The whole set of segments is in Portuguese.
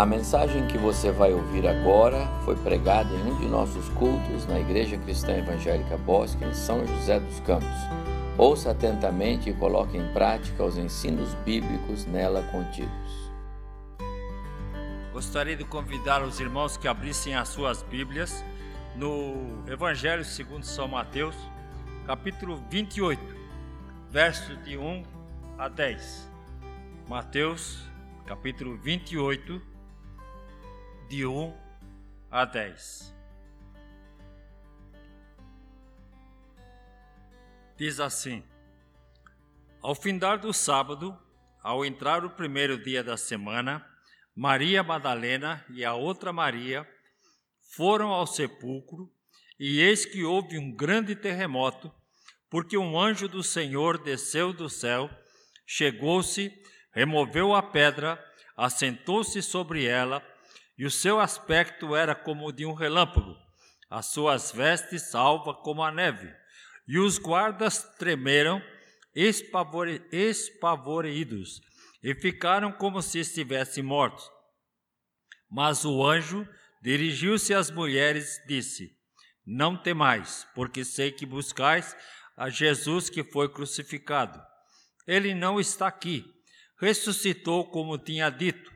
A mensagem que você vai ouvir agora foi pregada em um de nossos cultos na Igreja Cristã Evangélica Bosque, em São José dos Campos. Ouça atentamente e coloque em prática os ensinos bíblicos nela contidos. Gostaria de convidar os irmãos que abrissem as suas Bíblias no Evangelho segundo São Mateus, capítulo 28, versos de 1 a 10. Mateus, capítulo 28, de 1 a 10. Diz assim: Ao findar do sábado, ao entrar o primeiro dia da semana, Maria Madalena e a outra Maria foram ao sepulcro, e eis que houve um grande terremoto, porque um anjo do Senhor desceu do céu, chegou-se, removeu a pedra, assentou-se sobre ela e o seu aspecto era como o de um relâmpago, as suas vestes alva como a neve. E os guardas tremeram, espavore, espavoridos, e ficaram como se estivessem mortos. Mas o anjo dirigiu-se às mulheres e disse: Não temais, porque sei que buscais a Jesus que foi crucificado. Ele não está aqui, ressuscitou como tinha dito.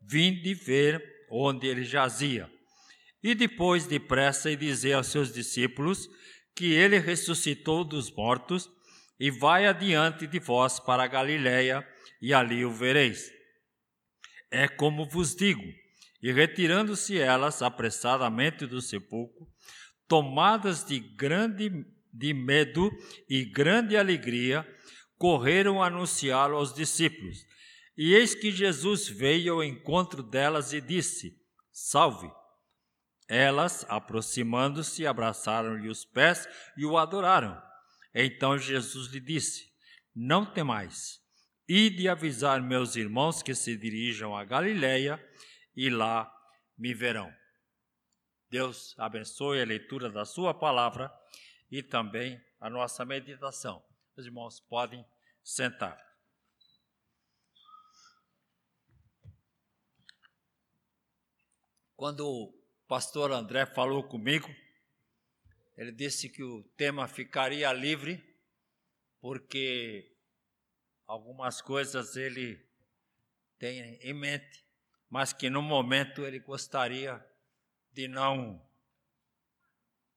Vinde ver onde ele jazia. E depois depressa e dizer aos seus discípulos que ele ressuscitou dos mortos e vai adiante de vós para a Galiléia e ali o vereis. É como vos digo. E retirando-se elas apressadamente do sepulcro, tomadas de grande de medo e grande alegria, correram anunciá-lo aos discípulos. E eis que Jesus veio ao encontro delas e disse: Salve! Elas, aproximando-se, abraçaram-lhe os pés e o adoraram. Então Jesus lhe disse: Não temais, ide avisar meus irmãos que se dirijam a Galiléia e lá me verão. Deus abençoe a leitura da Sua palavra e também a nossa meditação. Os irmãos podem sentar. Quando o pastor André falou comigo, ele disse que o tema ficaria livre, porque algumas coisas ele tem em mente, mas que no momento ele gostaria de não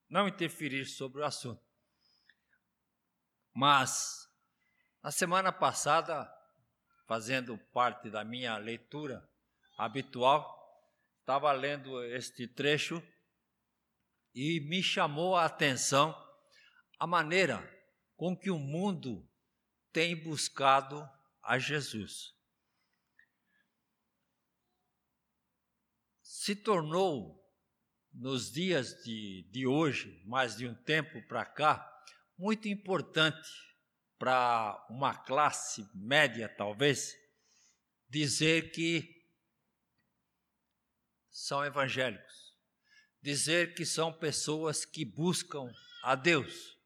não interferir sobre o assunto. Mas na semana passada, fazendo parte da minha leitura habitual, estava lendo este trecho e me chamou a atenção a maneira com que o mundo tem buscado a Jesus. Se tornou, nos dias de, de hoje, mais de um tempo para cá, muito importante para uma classe média, talvez, dizer que são evangélicos, dizer que são pessoas que buscam a Deus,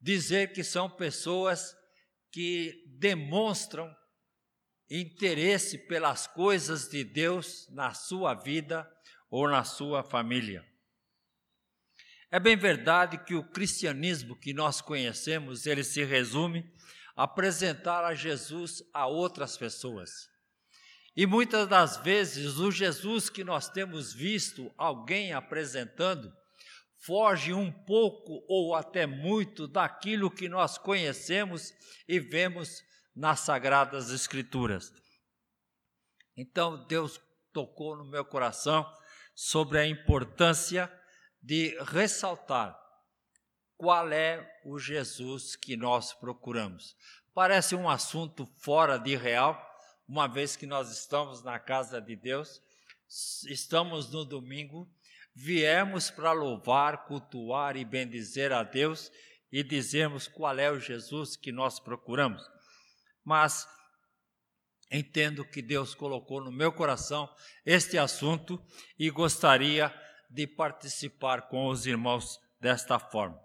dizer que são pessoas que demonstram interesse pelas coisas de Deus na sua vida ou na sua família. É bem verdade que o cristianismo que nós conhecemos, ele se resume a apresentar a Jesus a outras pessoas. E muitas das vezes o Jesus que nós temos visto alguém apresentando foge um pouco ou até muito daquilo que nós conhecemos e vemos nas Sagradas Escrituras. Então Deus tocou no meu coração sobre a importância de ressaltar qual é o Jesus que nós procuramos. Parece um assunto fora de real, uma vez que nós estamos na casa de Deus, estamos no domingo, viemos para louvar, cultuar e bendizer a Deus e dizermos qual é o Jesus que nós procuramos. Mas entendo que Deus colocou no meu coração este assunto e gostaria de participar com os irmãos desta forma.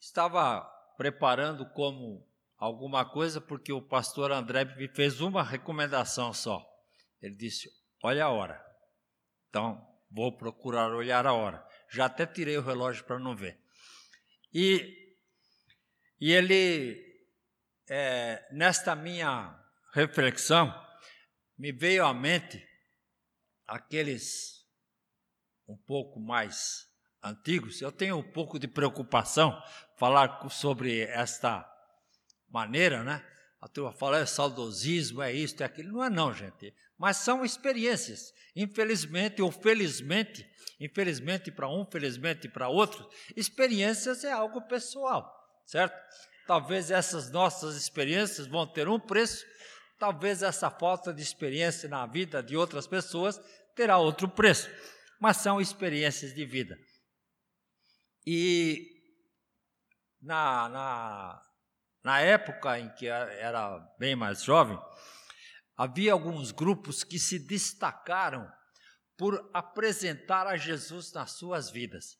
Estava preparando como alguma coisa, porque o pastor André me fez uma recomendação só. Ele disse: Olha a hora. Então, vou procurar olhar a hora. Já até tirei o relógio para não ver. E, e ele, é, nesta minha reflexão, me veio à mente aqueles um pouco mais antigos. Eu tenho um pouco de preocupação falar sobre esta maneira, né? A turma fala é saudosismo, é isto, é aquilo. Não é não, gente. Mas são experiências. Infelizmente ou felizmente, infelizmente para um, felizmente para outro, experiências é algo pessoal, certo? Talvez essas nossas experiências vão ter um preço, talvez essa falta de experiência na vida de outras pessoas terá outro preço, mas são experiências de vida. E na, na, na época em que era bem mais jovem, havia alguns grupos que se destacaram por apresentar a Jesus nas suas vidas.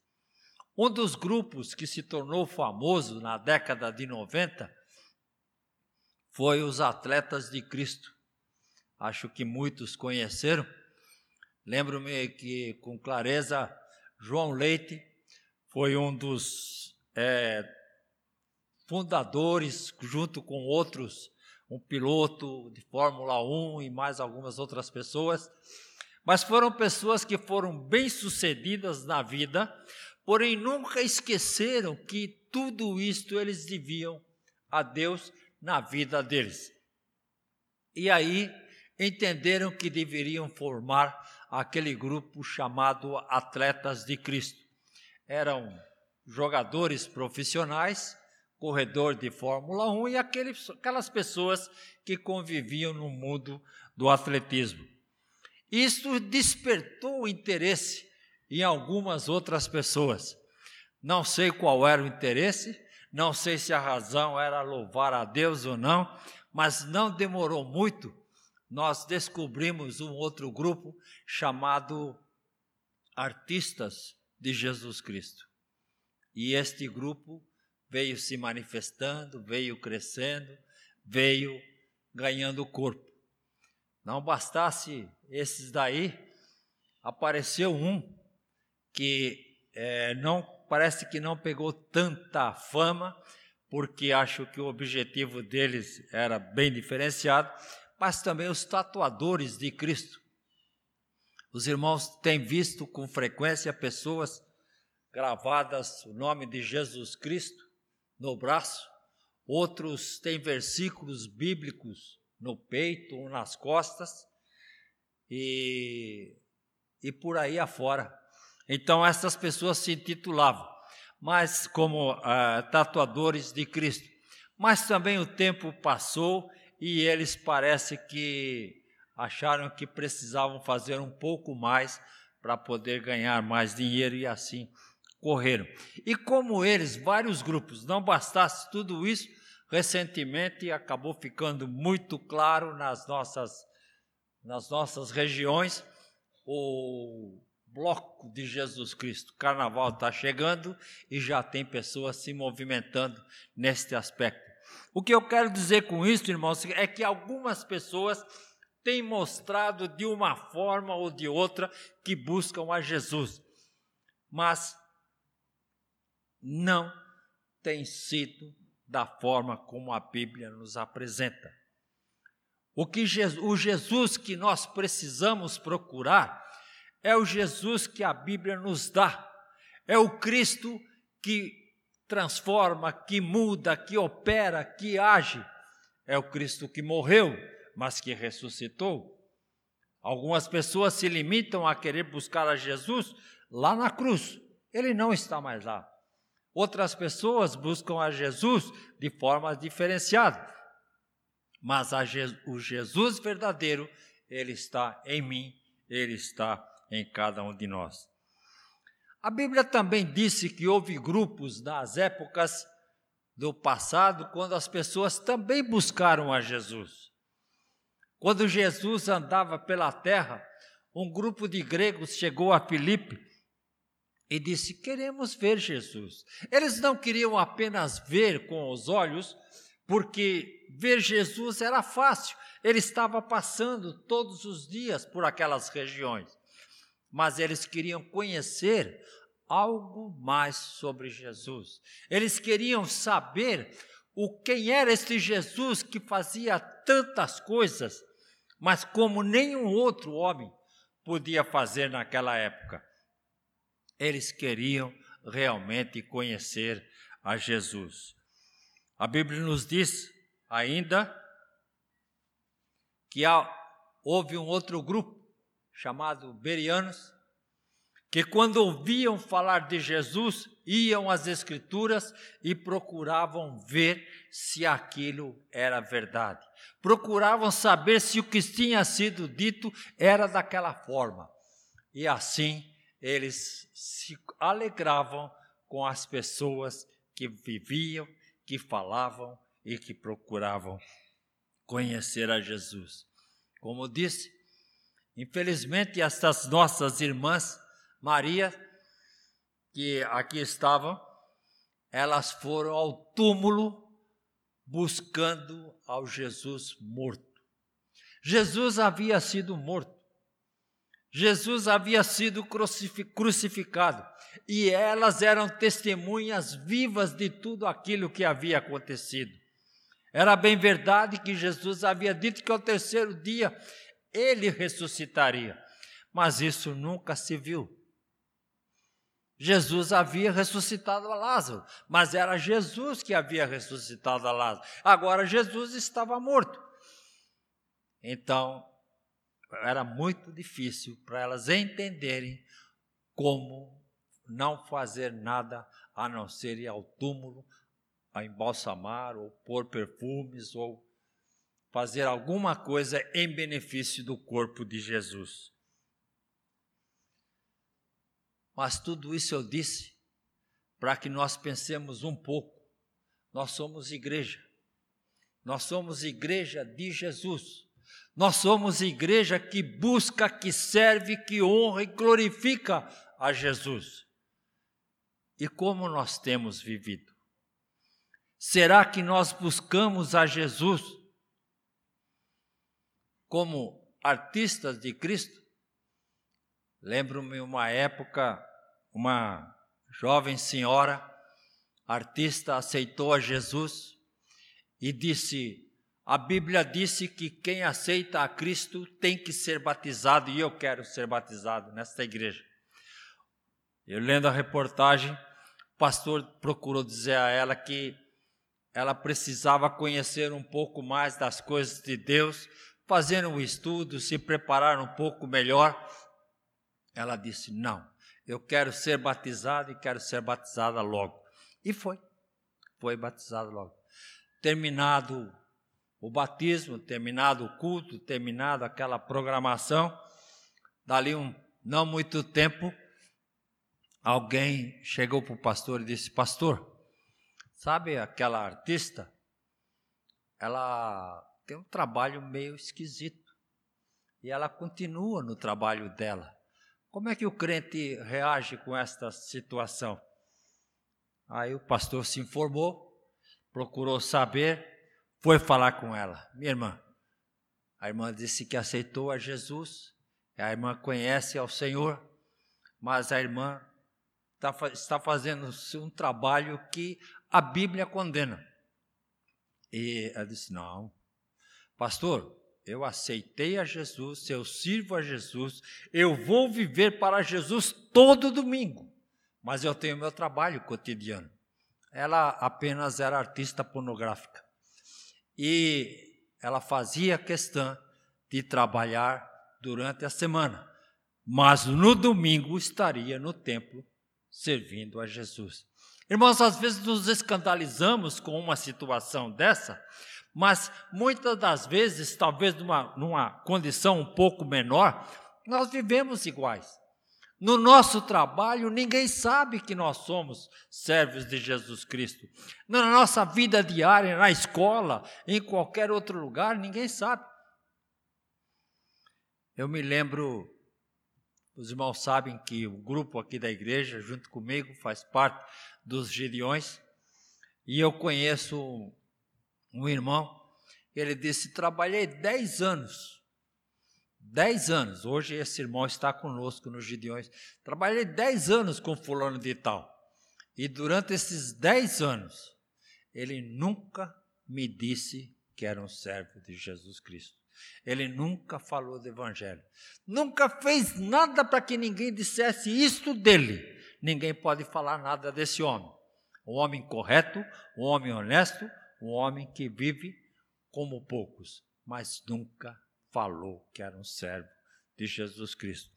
Um dos grupos que se tornou famoso na década de 90 foi os Atletas de Cristo. Acho que muitos conheceram. Lembro-me que, com clareza, João Leite foi um dos é, fundadores, junto com outros, um piloto de Fórmula 1 e mais algumas outras pessoas. Mas foram pessoas que foram bem-sucedidas na vida, porém nunca esqueceram que tudo isto eles deviam a Deus na vida deles. E aí entenderam que deveriam formar aquele grupo chamado Atletas de Cristo. Eram jogadores profissionais corredor de Fórmula 1 e aqueles, aquelas pessoas que conviviam no mundo do atletismo. Isto despertou interesse em algumas outras pessoas. Não sei qual era o interesse, não sei se a razão era louvar a Deus ou não, mas não demorou muito, nós descobrimos um outro grupo chamado Artistas de Jesus Cristo. E este grupo veio se manifestando, veio crescendo, veio ganhando corpo. Não bastasse esses daí, apareceu um que é, não parece que não pegou tanta fama, porque acho que o objetivo deles era bem diferenciado, mas também os tatuadores de Cristo. Os irmãos têm visto com frequência pessoas gravadas o nome de Jesus Cristo no braço, outros têm versículos bíblicos no peito ou nas costas e, e por aí afora. Então essas pessoas se intitulavam, mas como ah, tatuadores de Cristo. Mas também o tempo passou e eles parece que acharam que precisavam fazer um pouco mais para poder ganhar mais dinheiro e assim correram. E como eles, vários grupos, não bastasse tudo isso, recentemente acabou ficando muito claro nas nossas, nas nossas regiões o bloco de Jesus Cristo. O carnaval está chegando e já tem pessoas se movimentando neste aspecto. O que eu quero dizer com isso, irmãos, é que algumas pessoas têm mostrado de uma forma ou de outra que buscam a Jesus. Mas não tem sido da forma como a Bíblia nos apresenta. O que Jesus, o Jesus que nós precisamos procurar é o Jesus que a Bíblia nos dá. É o Cristo que transforma, que muda, que opera, que age. É o Cristo que morreu, mas que ressuscitou. Algumas pessoas se limitam a querer buscar a Jesus lá na cruz. Ele não está mais lá. Outras pessoas buscam a Jesus de forma diferenciada, mas Je o Jesus verdadeiro, ele está em mim, ele está em cada um de nós. A Bíblia também disse que houve grupos nas épocas do passado quando as pessoas também buscaram a Jesus. Quando Jesus andava pela terra, um grupo de gregos chegou a Filipe e disse: Queremos ver Jesus. Eles não queriam apenas ver com os olhos, porque ver Jesus era fácil, ele estava passando todos os dias por aquelas regiões, mas eles queriam conhecer algo mais sobre Jesus. Eles queriam saber o quem era este Jesus que fazia tantas coisas, mas como nenhum outro homem podia fazer naquela época. Eles queriam realmente conhecer a Jesus. A Bíblia nos diz ainda que há, houve um outro grupo chamado Berianos que quando ouviam falar de Jesus, iam às Escrituras e procuravam ver se aquilo era verdade. Procuravam saber se o que tinha sido dito era daquela forma. E assim eles se alegravam com as pessoas que viviam, que falavam e que procuravam conhecer a Jesus. Como disse, infelizmente estas nossas irmãs Maria, que aqui estavam, elas foram ao túmulo buscando ao Jesus morto. Jesus havia sido morto. Jesus havia sido crucificado e elas eram testemunhas vivas de tudo aquilo que havia acontecido. Era bem verdade que Jesus havia dito que ao terceiro dia ele ressuscitaria, mas isso nunca se viu. Jesus havia ressuscitado a Lázaro, mas era Jesus que havia ressuscitado a Lázaro. Agora Jesus estava morto. Então, era muito difícil para elas entenderem como não fazer nada a não ser ir ao túmulo, a embalsamar, ou pôr perfumes, ou fazer alguma coisa em benefício do corpo de Jesus. Mas tudo isso eu disse para que nós pensemos um pouco. Nós somos igreja. Nós somos igreja de Jesus. Nós somos igreja que busca, que serve, que honra e glorifica a Jesus. E como nós temos vivido? Será que nós buscamos a Jesus como artistas de Cristo? Lembro-me uma época, uma jovem senhora, artista, aceitou a Jesus e disse: A Bíblia disse que quem aceita a Cristo tem que ser batizado e eu quero ser batizado nesta igreja. Eu lendo a reportagem, o pastor procurou dizer a ela que ela precisava conhecer um pouco mais das coisas de Deus, fazer um estudo, se preparar um pouco melhor ela disse: Não, eu quero ser batizada e quero ser batizada logo. E foi, foi batizada logo. Terminado o batismo, terminado o culto, terminado aquela programação, dali um não muito tempo, alguém chegou para o pastor e disse: Pastor, sabe aquela artista? Ela tem um trabalho meio esquisito e ela continua no trabalho dela. Como é que o crente reage com esta situação? Aí o pastor se informou, procurou saber, foi falar com ela. Minha irmã, a irmã disse que aceitou a Jesus, a irmã conhece ao Senhor, mas a irmã está, está fazendo um trabalho que a Bíblia condena. E ela disse: Não, pastor, eu aceitei a Jesus, eu sirvo a Jesus, eu vou viver para Jesus todo domingo, mas eu tenho meu trabalho cotidiano. Ela apenas era artista pornográfica e ela fazia questão de trabalhar durante a semana, mas no domingo estaria no templo servindo a Jesus. Irmãos, às vezes nos escandalizamos com uma situação dessa, mas muitas das vezes, talvez numa, numa condição um pouco menor, nós vivemos iguais. No nosso trabalho, ninguém sabe que nós somos servos de Jesus Cristo. Na nossa vida diária, na escola, em qualquer outro lugar, ninguém sabe. Eu me lembro, os irmãos sabem que o grupo aqui da igreja, junto comigo, faz parte dos Gideões, e eu conheço um irmão, ele disse: Trabalhei 10 anos. 10 anos. Hoje esse irmão está conosco nos Gideões. Trabalhei 10 anos com fulano de tal. E durante esses 10 anos, ele nunca me disse que era um servo de Jesus Cristo. Ele nunca falou do Evangelho. Nunca fez nada para que ninguém dissesse isto dele. Ninguém pode falar nada desse homem. Um homem correto, um homem honesto, um homem que vive como poucos, mas nunca falou que era um servo de Jesus Cristo.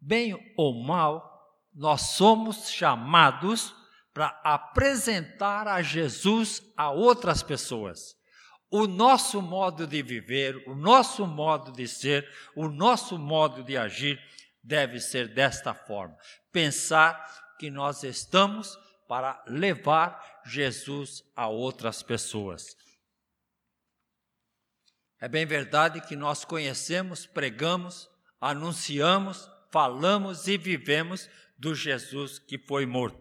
Bem ou mal, nós somos chamados para apresentar a Jesus a outras pessoas. O nosso modo de viver, o nosso modo de ser, o nosso modo de agir deve ser desta forma. Pensar que nós estamos para levar Jesus a outras pessoas. É bem verdade que nós conhecemos, pregamos, anunciamos, falamos e vivemos do Jesus que foi morto.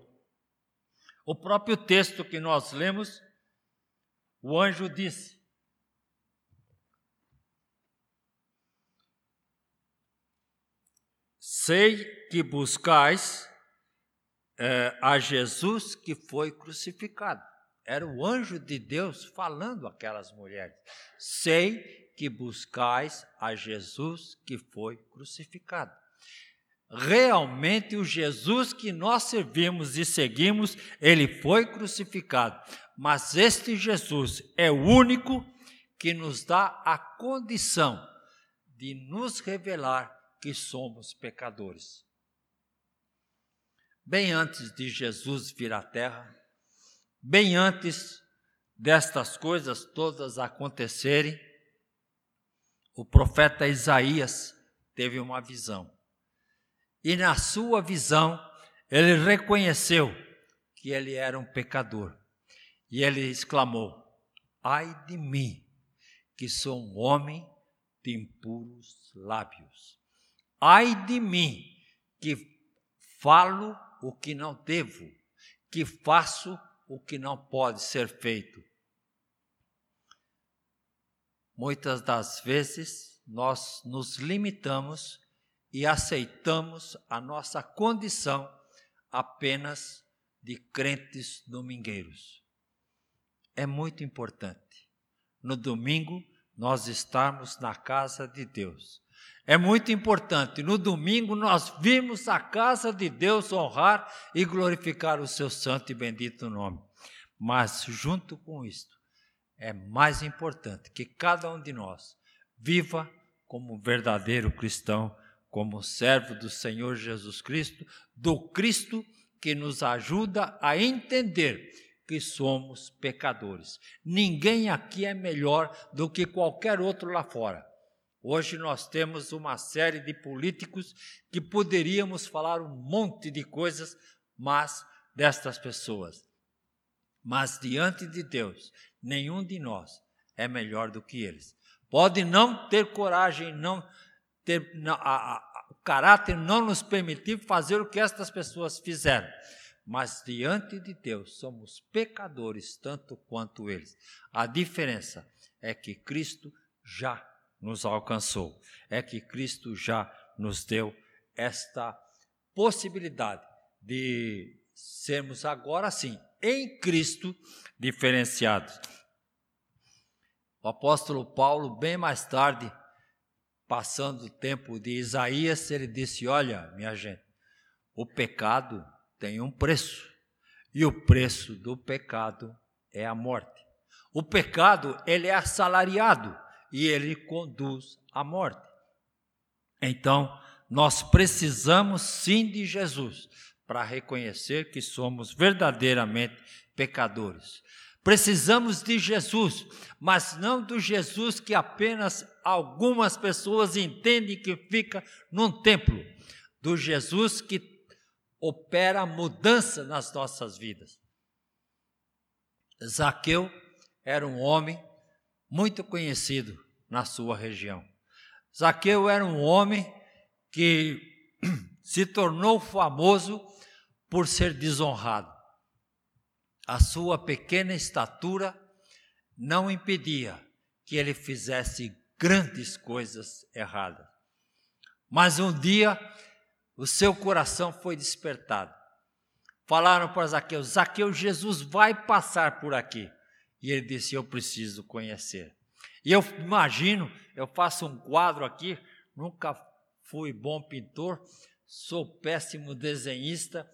O próprio texto que nós lemos, o anjo disse: Sei que buscais é, a Jesus que foi crucificado. Era o anjo de Deus falando aquelas mulheres. Sei que buscais a Jesus que foi crucificado realmente o Jesus que nós servimos e seguimos, ele foi crucificado. Mas este Jesus é o único que nos dá a condição de nos revelar que somos pecadores. Bem antes de Jesus vir à terra, bem antes destas coisas todas acontecerem, o profeta Isaías teve uma visão e na sua visão ele reconheceu que ele era um pecador. E ele exclamou: Ai de mim, que sou um homem de impuros lábios. Ai de mim, que falo o que não devo, que faço o que não pode ser feito. Muitas das vezes nós nos limitamos e aceitamos a nossa condição apenas de crentes domingueiros. É muito importante. No domingo, nós estarmos na casa de Deus. É muito importante. No domingo, nós vimos a casa de Deus honrar e glorificar o seu santo e bendito nome. Mas, junto com isto, é mais importante que cada um de nós viva como verdadeiro cristão como servo do Senhor Jesus Cristo, do Cristo que nos ajuda a entender que somos pecadores. Ninguém aqui é melhor do que qualquer outro lá fora. Hoje nós temos uma série de políticos que poderíamos falar um monte de coisas, mas destas pessoas. Mas diante de Deus, nenhum de nós é melhor do que eles. Pode não ter coragem, não ter, não, a, a, o caráter não nos permitir fazer o que estas pessoas fizeram. Mas diante de Deus somos pecadores tanto quanto eles. A diferença é que Cristo já nos alcançou, é que Cristo já nos deu esta possibilidade de sermos agora sim, em Cristo, diferenciados. O apóstolo Paulo, bem mais tarde, passando o tempo de Isaías, ele disse: Olha, minha gente, o pecado tem um preço, e o preço do pecado é a morte. O pecado, ele é assalariado e ele conduz à morte. Então, nós precisamos sim de Jesus para reconhecer que somos verdadeiramente pecadores. Precisamos de Jesus, mas não do Jesus que apenas algumas pessoas entendem que fica num templo, do Jesus que opera mudança nas nossas vidas. Zaqueu era um homem muito conhecido na sua região. Zaqueu era um homem que se tornou famoso por ser desonrado a sua pequena estatura não impedia que ele fizesse grandes coisas erradas. Mas um dia o seu coração foi despertado. Falaram para Zaqueu: Zaqueu, Jesus vai passar por aqui. E ele disse: Eu preciso conhecer. E eu imagino, eu faço um quadro aqui, nunca fui bom pintor, sou péssimo desenhista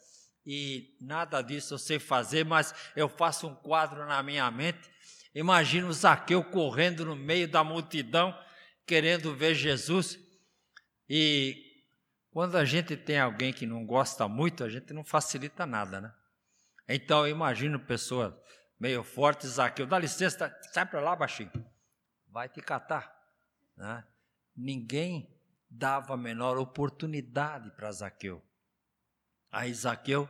e nada disso eu sei fazer, mas eu faço um quadro na minha mente. Imagino Zaqueu correndo no meio da multidão, querendo ver Jesus. E quando a gente tem alguém que não gosta muito, a gente não facilita nada, né? Então eu imagino pessoas meio fortes, Zaqueu, dá licença, sai para lá, baixinho, vai te catar. Né? Ninguém dava a menor oportunidade para Zaqueu. Aí Zaqueu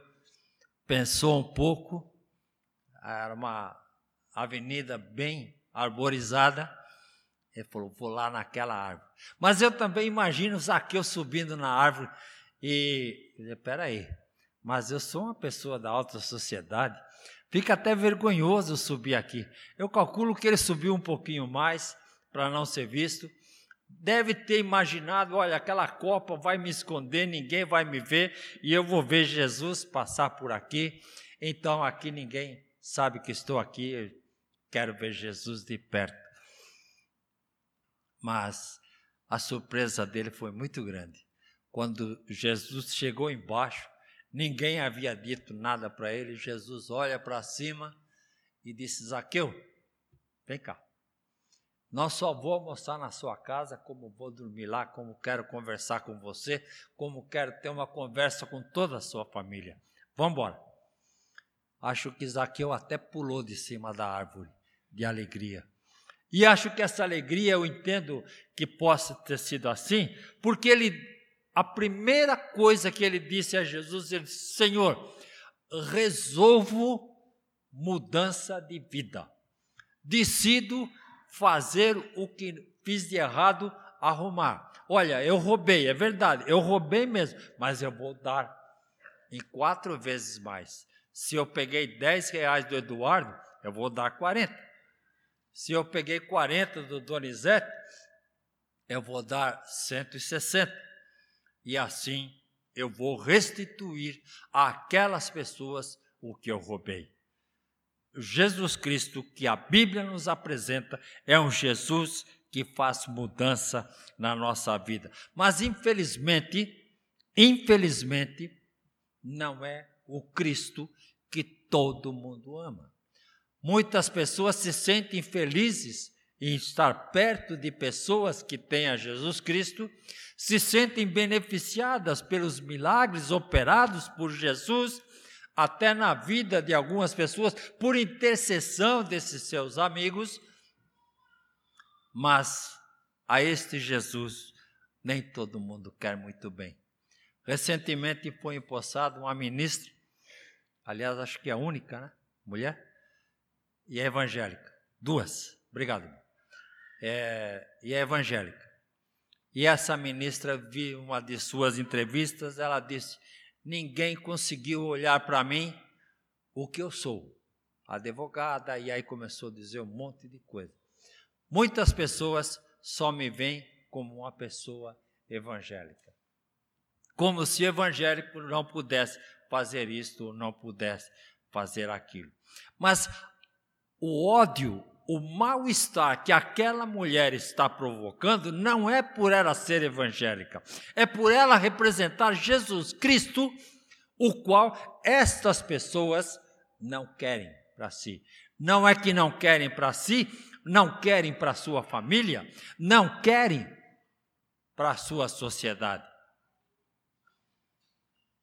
pensou um pouco, era uma avenida bem arborizada, ele falou: vou lá naquela árvore. Mas eu também imagino Zaqueu subindo na árvore e. Espera aí, mas eu sou uma pessoa da alta sociedade, fica até vergonhoso subir aqui. Eu calculo que ele subiu um pouquinho mais para não ser visto. Deve ter imaginado: olha, aquela copa vai me esconder, ninguém vai me ver e eu vou ver Jesus passar por aqui. Então aqui ninguém sabe que estou aqui, quero ver Jesus de perto mas a surpresa dele foi muito grande. Quando Jesus chegou embaixo, ninguém havia dito nada para ele. Jesus olha para cima e disse: Zaqueu, vem cá. Não só vou almoçar na sua casa, como vou dormir lá, como quero conversar com você, como quero ter uma conversa com toda a sua família. Vamos embora. Acho que Zaqueu até pulou de cima da árvore de alegria. E acho que essa alegria eu entendo que possa ter sido assim, porque ele, a primeira coisa que ele disse a Jesus, ele disse: Senhor, resolvo mudança de vida, decido fazer o que fiz de errado, arrumar. Olha, eu roubei, é verdade, eu roubei mesmo, mas eu vou dar em quatro vezes mais. Se eu peguei 10 reais do Eduardo, eu vou dar 40. Se eu peguei 40 do Donizete, eu vou dar 160. E assim eu vou restituir àquelas pessoas o que eu roubei. Jesus Cristo que a Bíblia nos apresenta é um Jesus que faz mudança na nossa vida. Mas infelizmente, infelizmente, não é o Cristo que todo mundo ama. Muitas pessoas se sentem felizes em estar perto de pessoas que têm a Jesus Cristo, se sentem beneficiadas pelos milagres operados por Jesus, até na vida de algumas pessoas, por intercessão desses seus amigos, mas a este Jesus nem todo mundo quer muito bem. Recentemente foi empossada uma ministra, aliás, acho que é a única, né? Mulher, e é evangélica. Duas. Obrigado. É, e é evangélica. E essa ministra, vi uma de suas entrevistas, ela disse: ninguém conseguiu olhar para mim o que eu sou. Advogada, e aí começou a dizer um monte de coisa. Muitas pessoas só me veem como uma pessoa evangélica. Como se evangélico não pudesse fazer isto, não pudesse fazer aquilo. Mas o ódio, o mal-estar que aquela mulher está provocando não é por ela ser evangélica, é por ela representar Jesus Cristo, o qual estas pessoas não querem para si. Não é que não querem para si, não querem para sua família, não querem para sua sociedade.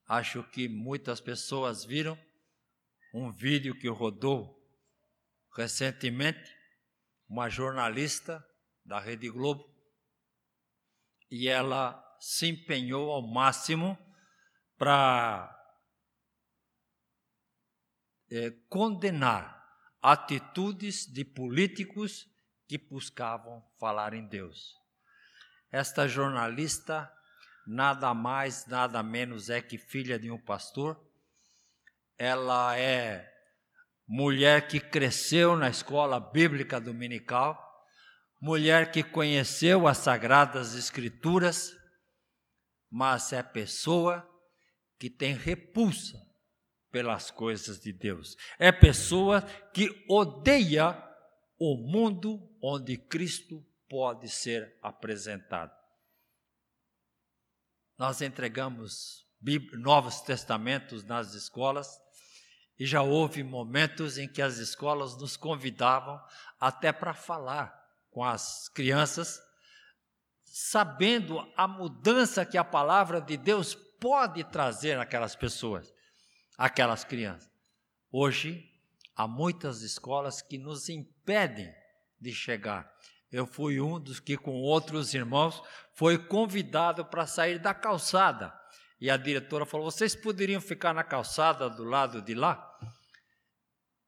Acho que muitas pessoas viram um vídeo que rodou recentemente uma jornalista da Rede Globo e ela se empenhou ao máximo para é, condenar atitudes de políticos que buscavam falar em Deus. Esta jornalista nada mais, nada menos é que filha de um pastor. Ela é mulher que cresceu na escola bíblica dominical, mulher que conheceu as sagradas escrituras, mas é pessoa que tem repulsa pelas coisas de Deus. É pessoa que odeia o mundo onde Cristo pode ser apresentado. Nós entregamos Novos Testamentos nas escolas e já houve momentos em que as escolas nos convidavam até para falar com as crianças, sabendo a mudança que a palavra de Deus pode trazer naquelas pessoas, aquelas crianças. Hoje, há muitas escolas que nos impedem de chegar. Eu fui um dos que, com outros irmãos, foi convidado para sair da calçada e a diretora falou: vocês poderiam ficar na calçada do lado de lá?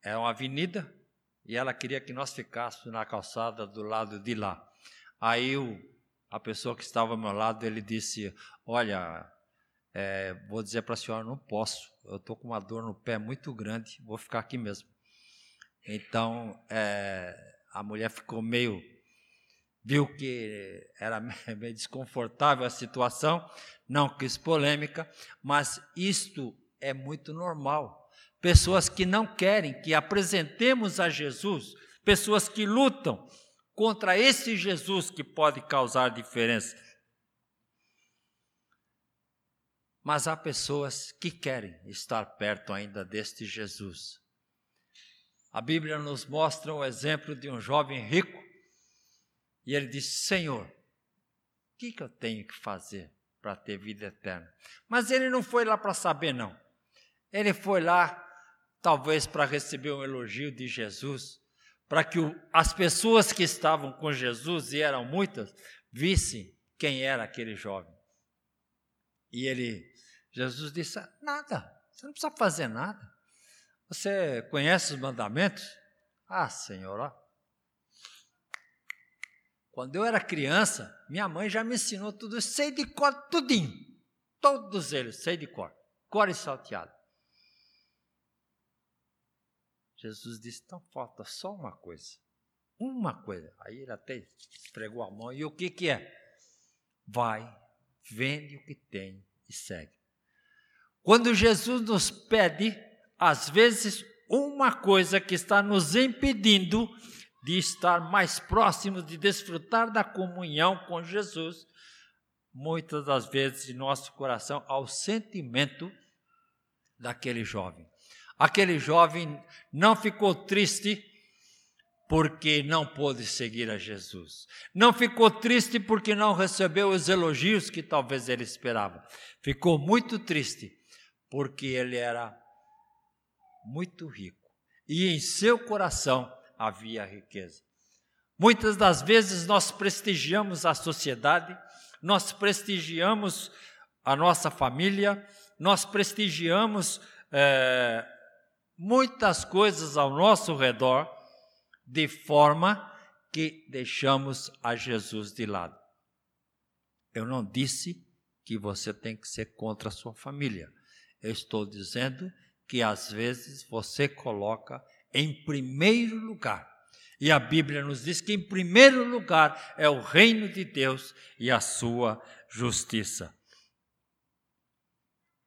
É uma avenida e ela queria que nós ficássemos na calçada do lado de lá. Aí o, a pessoa que estava ao meu lado ele disse: Olha, é, vou dizer para a senhora, não posso. Eu estou com uma dor no pé muito grande, vou ficar aqui mesmo. Então é, a mulher ficou meio viu que era meio desconfortável a situação, não quis polêmica, mas isto é muito normal. Pessoas que não querem que apresentemos a Jesus, pessoas que lutam contra esse Jesus que pode causar diferença. Mas há pessoas que querem estar perto ainda deste Jesus. A Bíblia nos mostra o exemplo de um jovem rico e ele disse: Senhor, o que, que eu tenho que fazer para ter vida eterna? Mas ele não foi lá para saber, não. Ele foi lá, talvez, para receber um elogio de Jesus, para que o, as pessoas que estavam com Jesus, e eram muitas, vissem quem era aquele jovem. E ele, Jesus disse: Nada, você não precisa fazer nada. Você conhece os mandamentos? Ah, Senhor, ó, quando eu era criança, minha mãe já me ensinou tudo, sei de cor, tudinho. Todos eles, sei de cor. Cor e salteado. Jesus disse: então falta só uma coisa. Uma coisa. Aí ele até esfregou a mão. E o que, que é? Vai, vende o que tem e segue. Quando Jesus nos pede, às vezes, uma coisa que está nos impedindo de estar mais próximos, de desfrutar da comunhão com Jesus, muitas das vezes em nosso coração ao sentimento daquele jovem. Aquele jovem não ficou triste porque não pôde seguir a Jesus. Não ficou triste porque não recebeu os elogios que talvez ele esperava. Ficou muito triste porque ele era muito rico. E em seu coração havia riqueza. Muitas das vezes nós prestigiamos a sociedade, nós prestigiamos a nossa família, nós prestigiamos é, muitas coisas ao nosso redor, de forma que deixamos a Jesus de lado. Eu não disse que você tem que ser contra a sua família. Eu estou dizendo que às vezes você coloca em primeiro lugar. E a Bíblia nos diz que em primeiro lugar é o reino de Deus e a sua justiça.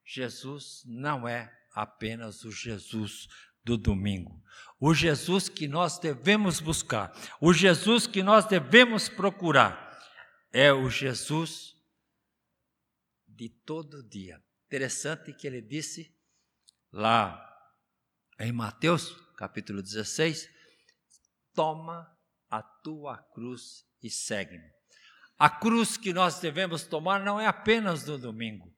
Jesus não é apenas o Jesus do domingo. O Jesus que nós devemos buscar, o Jesus que nós devemos procurar, é o Jesus de todo dia. Interessante que ele disse lá em Mateus capítulo 16, toma a tua cruz e segue-me. A cruz que nós devemos tomar não é apenas no domingo.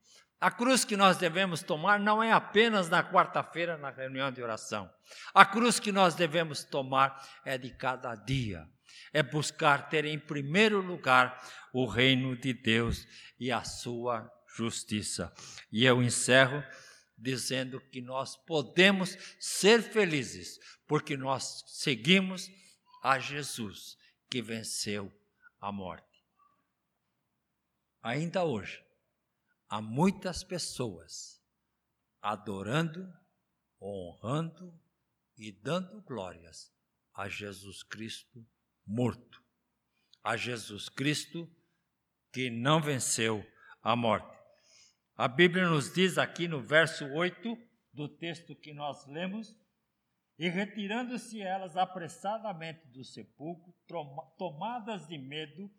A cruz que nós devemos tomar não é apenas na quarta-feira, na reunião de oração. A cruz que nós devemos tomar é de cada dia. É buscar ter em primeiro lugar o reino de Deus e a sua justiça. E eu encerro dizendo que nós podemos ser felizes, porque nós seguimos a Jesus que venceu a morte. Ainda hoje, há muitas pessoas adorando, honrando e dando glórias a Jesus Cristo morto, a Jesus Cristo que não venceu a morte. A Bíblia nos diz aqui no verso 8 do texto que nós lemos: E retirando-se elas apressadamente do sepulcro, tomadas de medo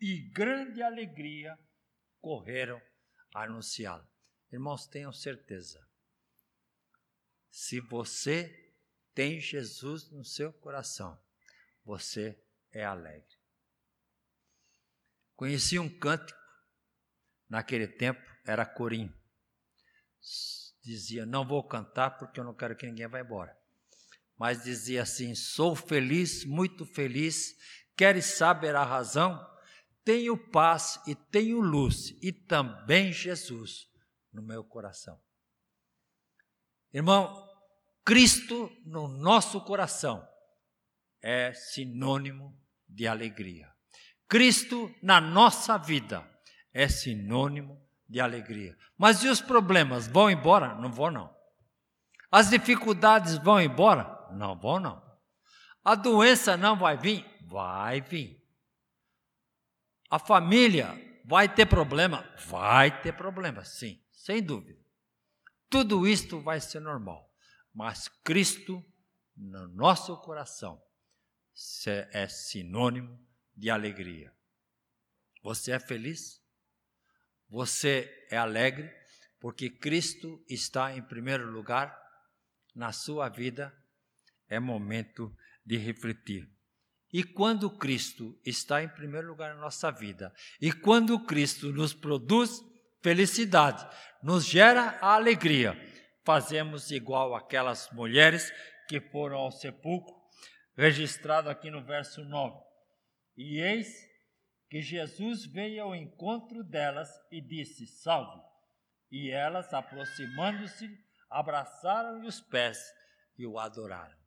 e grande alegria, correram a anunciá-la. Irmãos, tenham certeza. Se você tem Jesus no seu coração, você é alegre. Conheci um cântico naquele tempo, era corim. Dizia: Não vou cantar porque eu não quero que ninguém vá embora. Mas dizia assim: Sou feliz, muito feliz. Queres saber a razão? Tenho paz e tenho luz e também Jesus no meu coração. Irmão, Cristo no nosso coração é sinônimo de alegria. Cristo na nossa vida é sinônimo de alegria. Mas e os problemas vão embora? Não vão não. As dificuldades vão embora? Não vão não. A doença não vai vir? Vai vir. A família vai ter problema? Vai ter problema, sim, sem dúvida. Tudo isto vai ser normal. Mas Cristo no nosso coração é sinônimo de alegria. Você é feliz? Você é alegre porque Cristo está em primeiro lugar na sua vida? É momento de refletir. E quando Cristo está em primeiro lugar na nossa vida, e quando Cristo nos produz felicidade, nos gera a alegria, fazemos igual aquelas mulheres que foram ao sepulcro, registrado aqui no verso 9. E eis que Jesus veio ao encontro delas e disse: Salve! E elas, aproximando-se, abraçaram-lhe os pés e o adoraram.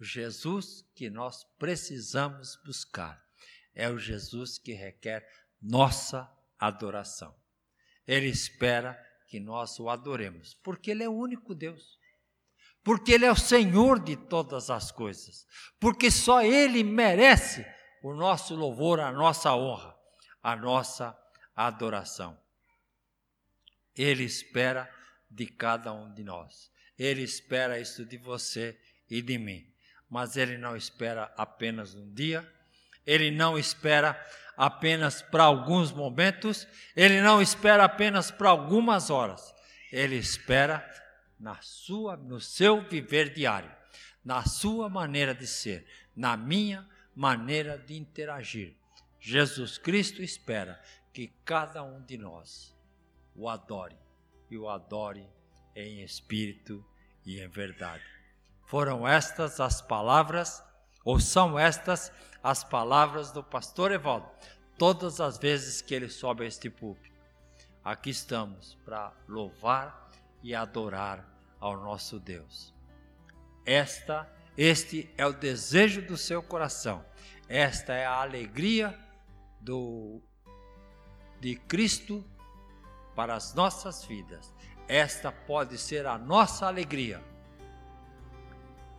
O Jesus que nós precisamos buscar. É o Jesus que requer nossa adoração. Ele espera que nós o adoremos, porque Ele é o único Deus. Porque Ele é o Senhor de todas as coisas, porque só Ele merece o nosso louvor, a nossa honra, a nossa adoração. Ele espera de cada um de nós, Ele espera isso de você e de mim, mas Ele não espera apenas um dia, Ele não espera apenas para alguns momentos, Ele não espera apenas para algumas horas, Ele espera na sua, no seu viver diário, na sua maneira de ser, na minha maneira de interagir. Jesus Cristo espera que cada um de nós o adore e o adore em espírito e em verdade. Foram estas as palavras, ou são estas as palavras do pastor Evaldo, todas as vezes que ele sobe a este púlpito. Aqui estamos para louvar e adorar ao nosso Deus. Esta, este é o desejo do seu coração. Esta é a alegria do de Cristo para as nossas vidas. Esta pode ser a nossa alegria.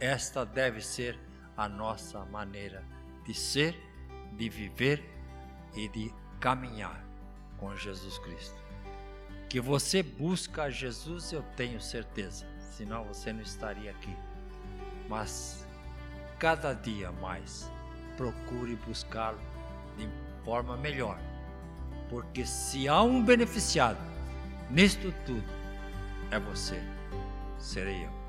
Esta deve ser a nossa maneira de ser, de viver e de caminhar com Jesus Cristo. Que você busca Jesus, eu tenho certeza senão você não estaria aqui. Mas cada dia mais procure buscá-lo de forma melhor, porque se há um beneficiado nisto tudo, é você, serei eu.